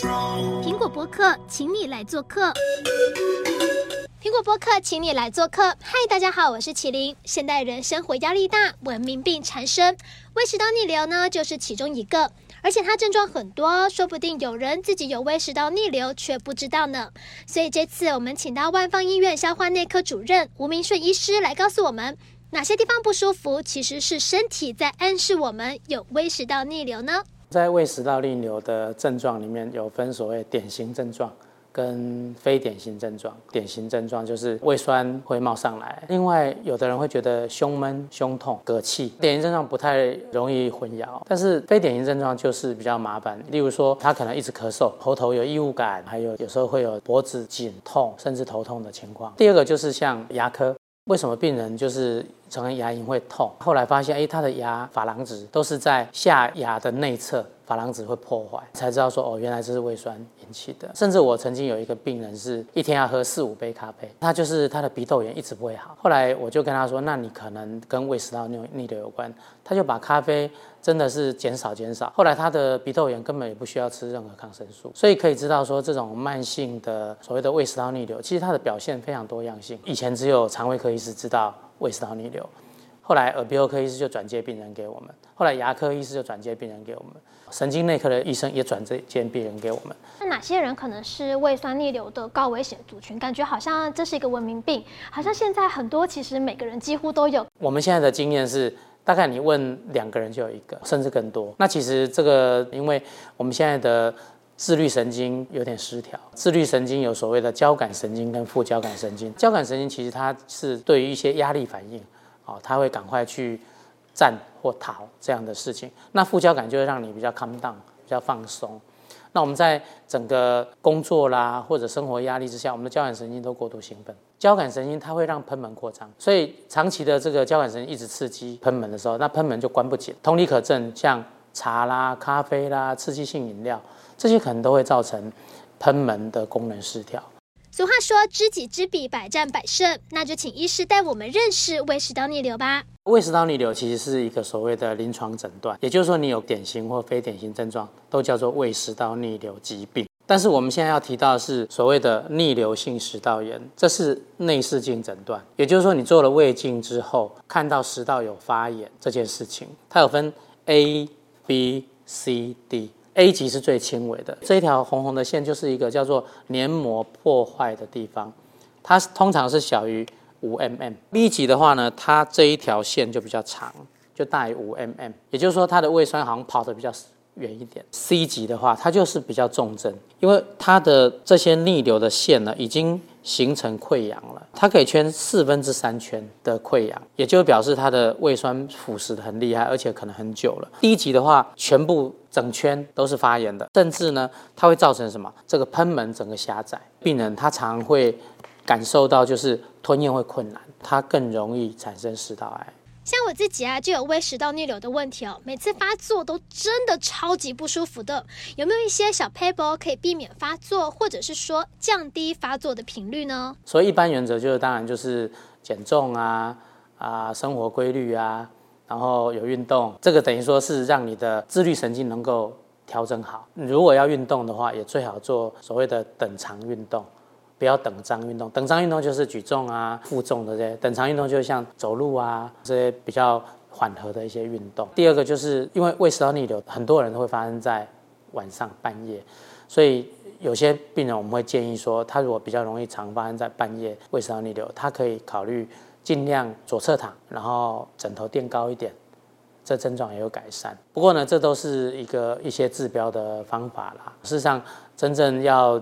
苹果播客，请你来做客。苹果播客，请你来做客。嗨，大家好，我是麒麟。现代人生活压力大，文明病缠身，胃食道逆流呢就是其中一个，而且它症状很多，说不定有人自己有胃食道逆流却不知道呢。所以这次我们请到万方医院消化内科主任吴明顺医师来告诉我们，哪些地方不舒服，其实是身体在暗示我们有胃食道逆流呢？在胃食道逆流的症状里面有分所谓典型症状。跟非典型症状，典型症状就是胃酸会冒上来。另外，有的人会觉得胸闷、胸痛、嗝气。典型症状不太容易混淆，但是非典型症状就是比较麻烦。例如说，他可能一直咳嗽，喉头有异物感，还有有时候会有脖子紧痛，甚至头痛的情况。第二个就是像牙科，为什么病人就是成牙龈会痛？后来发现，哎，他的牙珐琅质都是在下牙的内侧。珐琅质会破坏，才知道说哦，原来这是胃酸引起的。甚至我曾经有一个病人是一天要喝四五杯咖啡，他就是他的鼻窦炎一直不会好。后来我就跟他说，那你可能跟胃食道逆逆流有关。他就把咖啡真的是减少减少。后来他的鼻窦炎根本也不需要吃任何抗生素。所以可以知道说，这种慢性的所谓的胃食道逆流，其实它的表现非常多样性。以前只有肠胃科医师知道胃食道逆流。后来耳鼻喉科医师就转接病人给我们，后来牙科医师就转接病人给我们，神经内科的医生也转接病人给我们。那哪些人可能是胃酸逆流的高危险族群？感觉好像这是一个文明病，好像现在很多其实每个人几乎都有。我们现在的经验是，大概你问两个人就有一个，甚至更多。那其实这个，因为我们现在的自律神经有点失调，自律神经有所谓的交感神经跟副交感神经。交感神经其实它是对于一些压力反应。哦，他会赶快去战或逃这样的事情。那副交感就会让你比较 calm down，比较放松。那我们在整个工作啦或者生活压力之下，我们的交感神经都过度兴奋。交感神经它会让喷门扩张，所以长期的这个交感神经一直刺激喷门的时候，那喷门就关不紧。同理可证，像茶啦、咖啡啦、刺激性饮料这些可能都会造成喷门的功能失调。俗话说“知己知彼，百战百胜”，那就请医师带我们认识胃食道逆流吧。胃食道逆流其实是一个所谓的临床诊断，也就是说你有典型或非典型症状，都叫做胃食道逆流疾病。但是我们现在要提到的是所谓的逆流性食道炎，这是内视镜诊断，也就是说你做了胃镜之后，看到食道有发炎这件事情，它有分 A、B、C、D。A 级是最轻微的，这一条红红的线就是一个叫做黏膜破坏的地方，它通常是小于五 mm。B 级的话呢，它这一条线就比较长，就大于五 mm，也就是说它的胃酸好像跑得比较远一点。C 级的话，它就是比较重症，因为它的这些逆流的线呢，已经形成溃疡了，它可以圈四分之三圈的溃疡，也就表示它的胃酸腐蚀得很厉害，而且可能很久了。低级的话，全部整圈都是发炎的，甚至呢，它会造成什么？这个喷门整个狭窄，病人他常会感受到就是吞咽会困难，他更容易产生食道癌。像我自己啊，就有胃食道逆流的问题哦，每次发作都真的超级不舒服的。有没有一些小 paper 可以避免发作，或者是说降低发作的频率呢？所以一般原则就是，当然就是减重啊啊，生活规律啊，然后有运动，这个等于说是让你的自律神经能够调整好。如果要运动的话，也最好做所谓的等长运动。不要等张运动，等张运动就是举重啊、负重的这些。等长运动就像走路啊这些比较缓和的一些运动。第二个就是因为胃食道逆流，很多人都会发生在晚上半夜，所以有些病人我们会建议说，他如果比较容易常发生在半夜胃食道逆流，他可以考虑尽量左侧躺，然后枕头垫高一点，这症状也有改善。不过呢，这都是一个一些治标的方法啦。事实上，真正要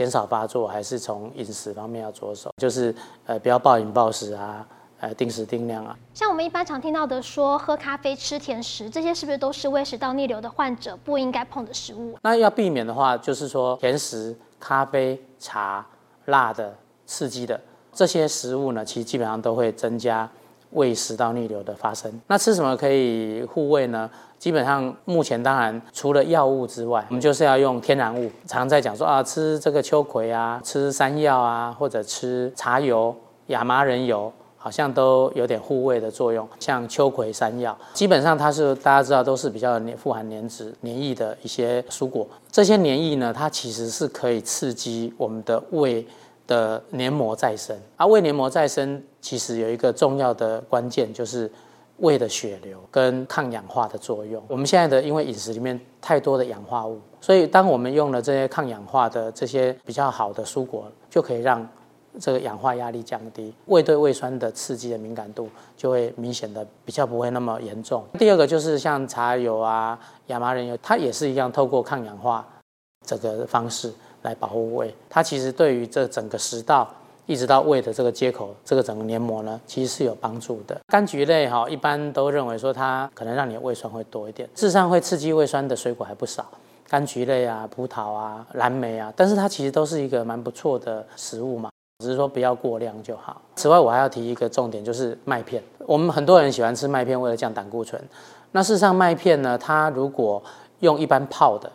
减少发作还是从饮食方面要着手，就是呃不要暴饮暴食啊，呃定时定量啊。像我们一般常听到的说喝咖啡、吃甜食，这些是不是都是胃食道逆流的患者不应该碰的食物？那要避免的话，就是说甜食、咖啡、茶、辣的、刺激的这些食物呢，其实基本上都会增加胃食道逆流的发生。那吃什么可以护胃呢？基本上目前当然除了药物之外，我们就是要用天然物。常在讲说啊，吃这个秋葵啊，吃山药啊，或者吃茶油、亚麻仁油好像都有点护胃的作用，像秋葵、山药，基本上它是大家知道都是比较富含黏脂、黏液的一些蔬果。这些黏液呢，它其实是可以刺激我们的胃的黏膜再生。啊、胃黏膜再生其实有一个重要的关键，就是胃的血流跟抗氧化的作用。我们现在的因为饮食里面太多的氧化物，所以当我们用了这些抗氧化的这些比较好的蔬果，就可以让这个氧化压力降低，胃对胃酸的刺激的敏感度就会明显的比较不会那么严重。第二个就是像茶油啊、亚麻仁油，它也是一样，透过抗氧化这个方式来保护胃。它其实对于这整个食道一直到胃的这个接口，这个整个黏膜呢，其实是有帮助的。柑橘类哈，一般都认为说它可能让你的胃酸会多一点，事实上会刺激胃酸的水果还不少，柑橘类啊、葡萄啊、蓝莓啊，但是它其实都是一个蛮不错的食物嘛。只是说不要过量就好。此外，我还要提一个重点，就是麦片。我们很多人喜欢吃麦片，为了降胆固醇。那事实上，麦片呢，它如果用一般泡的。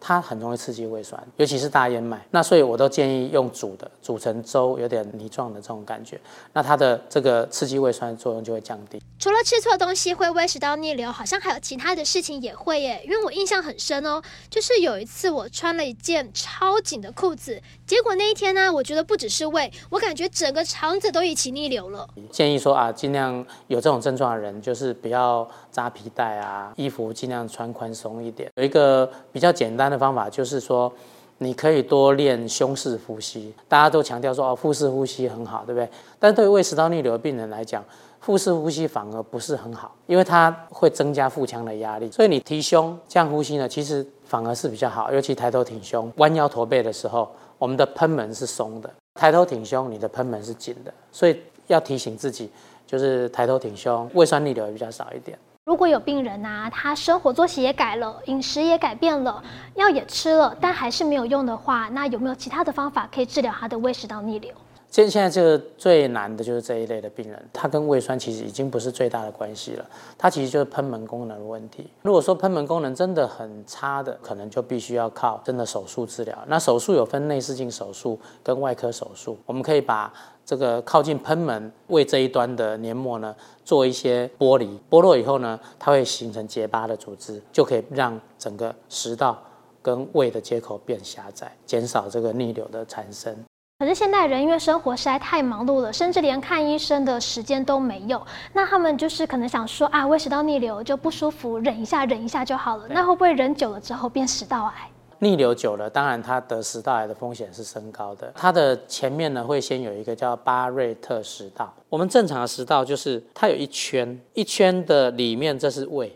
它很容易刺激胃酸，尤其是大燕麦。那所以我都建议用煮的，煮成粥，有点泥状的这种感觉。那它的这个刺激胃酸的作用就会降低。除了吃错东西会胃食道逆流，好像还有其他的事情也会耶。因为我印象很深哦，就是有一次我穿了一件超紧的裤子，结果那一天呢，我觉得不只是胃，我感觉整个肠子都一起逆流了。建议说啊，尽量有这种症状的人，就是不要扎皮带啊，衣服尽量穿宽松一点。有一个比较简单的方法就是说，你可以多练胸式呼吸。大家都强调说哦，腹式呼吸很好，对不对？但对于胃食道逆流的病人来讲，腹式呼吸反而不是很好，因为它会增加腹腔的压力。所以你提胸这样呼吸呢，其实反而是比较好。尤其抬头挺胸、弯腰驼背的时候，我们的喷门是松的；抬头挺胸，你的喷门是紧的。所以要提醒自己，就是抬头挺胸，胃酸逆流也比较少一点。如果有病人啊，他生活作息也改了，饮食也改变了，药也吃了，但还是没有用的话，那有没有其他的方法可以治疗他的胃食道逆流？现现在这个最难的就是这一类的病人，他跟胃酸其实已经不是最大的关系了，他其实就是喷门功能的问题。如果说喷门功能真的很差的，可能就必须要靠真的手术治疗。那手术有分内视镜手术跟外科手术，我们可以把这个靠近喷门胃这一端的黏膜呢做一些剥离，剥落以后呢，它会形成结疤的组织，就可以让整个食道跟胃的接口变狭窄，减少这个逆流的产生。可是现代人因为生活实在太忙碌了，甚至连看医生的时间都没有。那他们就是可能想说啊，胃食道逆流就不舒服，忍一下，忍一下就好了。那会不会忍久了之后变食道癌？逆流久了，当然它得食道癌的风险是升高的。它的前面呢会先有一个叫巴瑞特食道。我们正常的食道就是它有一圈，一圈的里面这是胃，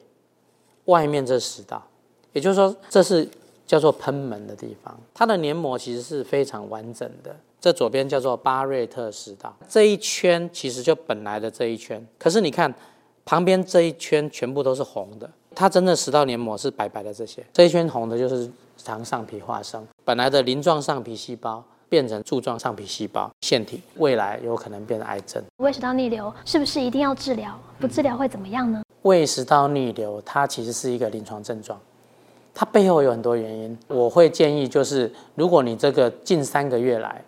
外面这是食道，也就是说这是叫做喷门的地方。它的黏膜其实是非常完整的。这左边叫做巴瑞特食道，这一圈其实就本来的这一圈，可是你看旁边这一圈全部都是红的，它真的食道黏膜是白白的这些，这一圈红的就是肠上皮化生，本来的鳞状上皮细胞变成柱状上皮细胞腺体，未来有可能变成癌症。胃食道逆流是不是一定要治疗？不治疗会怎么样呢？胃食道逆流它其实是一个临床症状，它背后有很多原因。我会建议就是，如果你这个近三个月来，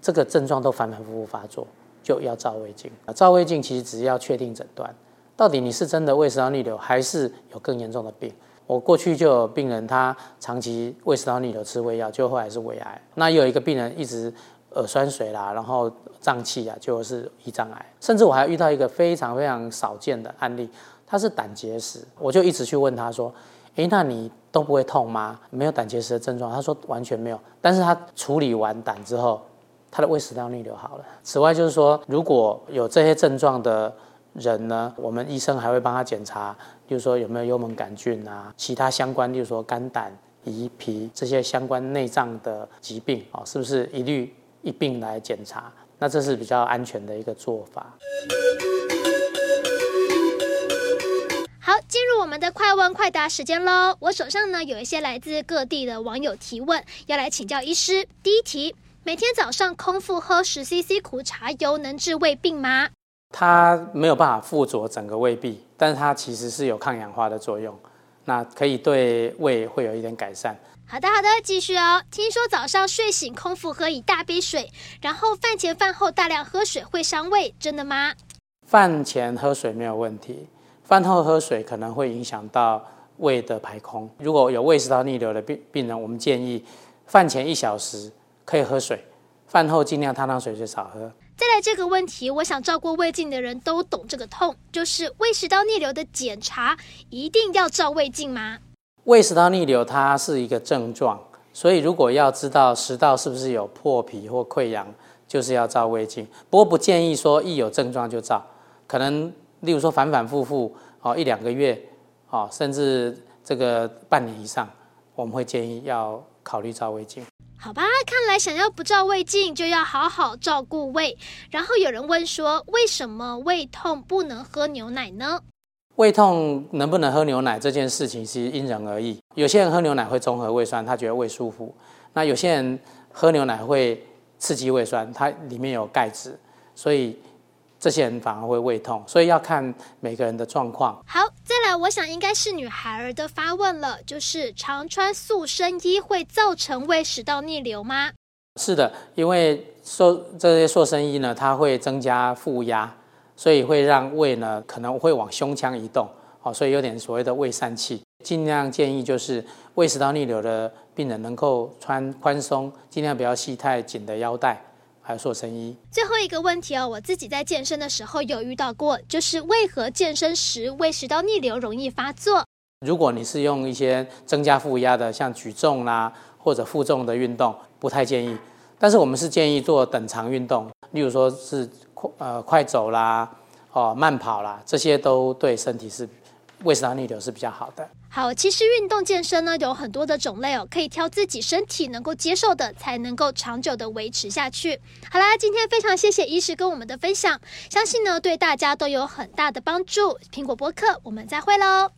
这个症状都反反复复发作，就要照胃镜。照胃镜其实只要确定诊断，到底你是真的胃食道逆流，还是有更严重的病。我过去就有病人，他长期胃食道逆流吃胃药，就后来是胃癌。那有一个病人一直耳酸水啦，然后胀气啊，就是胰脏癌。甚至我还遇到一个非常非常少见的案例，他是胆结石，我就一直去问他说：“诶，那你都不会痛吗？没有胆结石的症状？”他说完全没有。但是他处理完胆之后，他的胃食道逆流好了。此外，就是说，如果有这些症状的人呢，我们医生还会帮他检查，比如说有没有幽门杆菌啊，其他相关，例如说肝胆胰脾这些相关内脏的疾病啊，是不是一律一并来检查？那这是比较安全的一个做法。好，进入我们的快问快答时间喽！我手上呢有一些来自各地的网友提问，要来请教医师。第一题。每天早上空腹喝十 CC 苦茶油能治胃病吗？它没有办法附着整个胃壁，但是它其实是有抗氧化的作用，那可以对胃会有一点改善。好的好的，继续哦。听说早上睡醒空腹喝一大杯水，然后饭前饭后大量喝水会伤胃，真的吗？饭前喝水没有问题，饭后喝水可能会影响到胃的排空。如果有胃食道逆流的病病人，我们建议饭前一小时可以喝水，饭后尽量汤汤水水少喝。再来这个问题，我想照过胃镜的人都懂这个痛，就是胃食道逆流的检查一定要照胃镜吗？胃食道逆流它是一个症状，所以如果要知道食道是不是有破皮或溃疡，就是要照胃镜。不过不建议说一有症状就照。可能，例如说反反复复哦，一两个月哦，甚至这个半年以上，我们会建议要考虑照胃镜。好吧，看来想要不照胃镜，就要好好照顾胃。然后有人问说，为什么胃痛不能喝牛奶呢？胃痛能不能喝牛奶这件事情是因人而异。有些人喝牛奶会中和胃酸，他觉得胃舒服；那有些人喝牛奶会刺激胃酸，它里面有钙质，所以。这些人反而会胃痛，所以要看每个人的状况。好，再来，我想应该是女孩儿的发问了，就是常穿塑身衣会造成胃食道逆流吗？是的，因为塑这些塑身衣呢，它会增加负压，所以会让胃呢可能会往胸腔移动，哦，所以有点所谓的胃疝气。尽量建议就是胃食道逆流的病人能够穿宽松，尽量不要系太紧的腰带。还有塑身衣。最后一个问题哦，我自己在健身的时候有遇到过，就是为何健身时胃食道逆流容易发作？如果你是用一些增加负压的，像举重啦或者负重的运动，不太建议。但是我们是建议做等长运动，例如说是快呃快走啦，哦慢跑啦，这些都对身体是。胃食道逆流是比较好的。好，其实运动健身呢有很多的种类哦，可以挑自己身体能够接受的，才能够长久的维持下去。好啦，今天非常谢谢医师跟我们的分享，相信呢对大家都有很大的帮助。苹果播客，我们再会喽。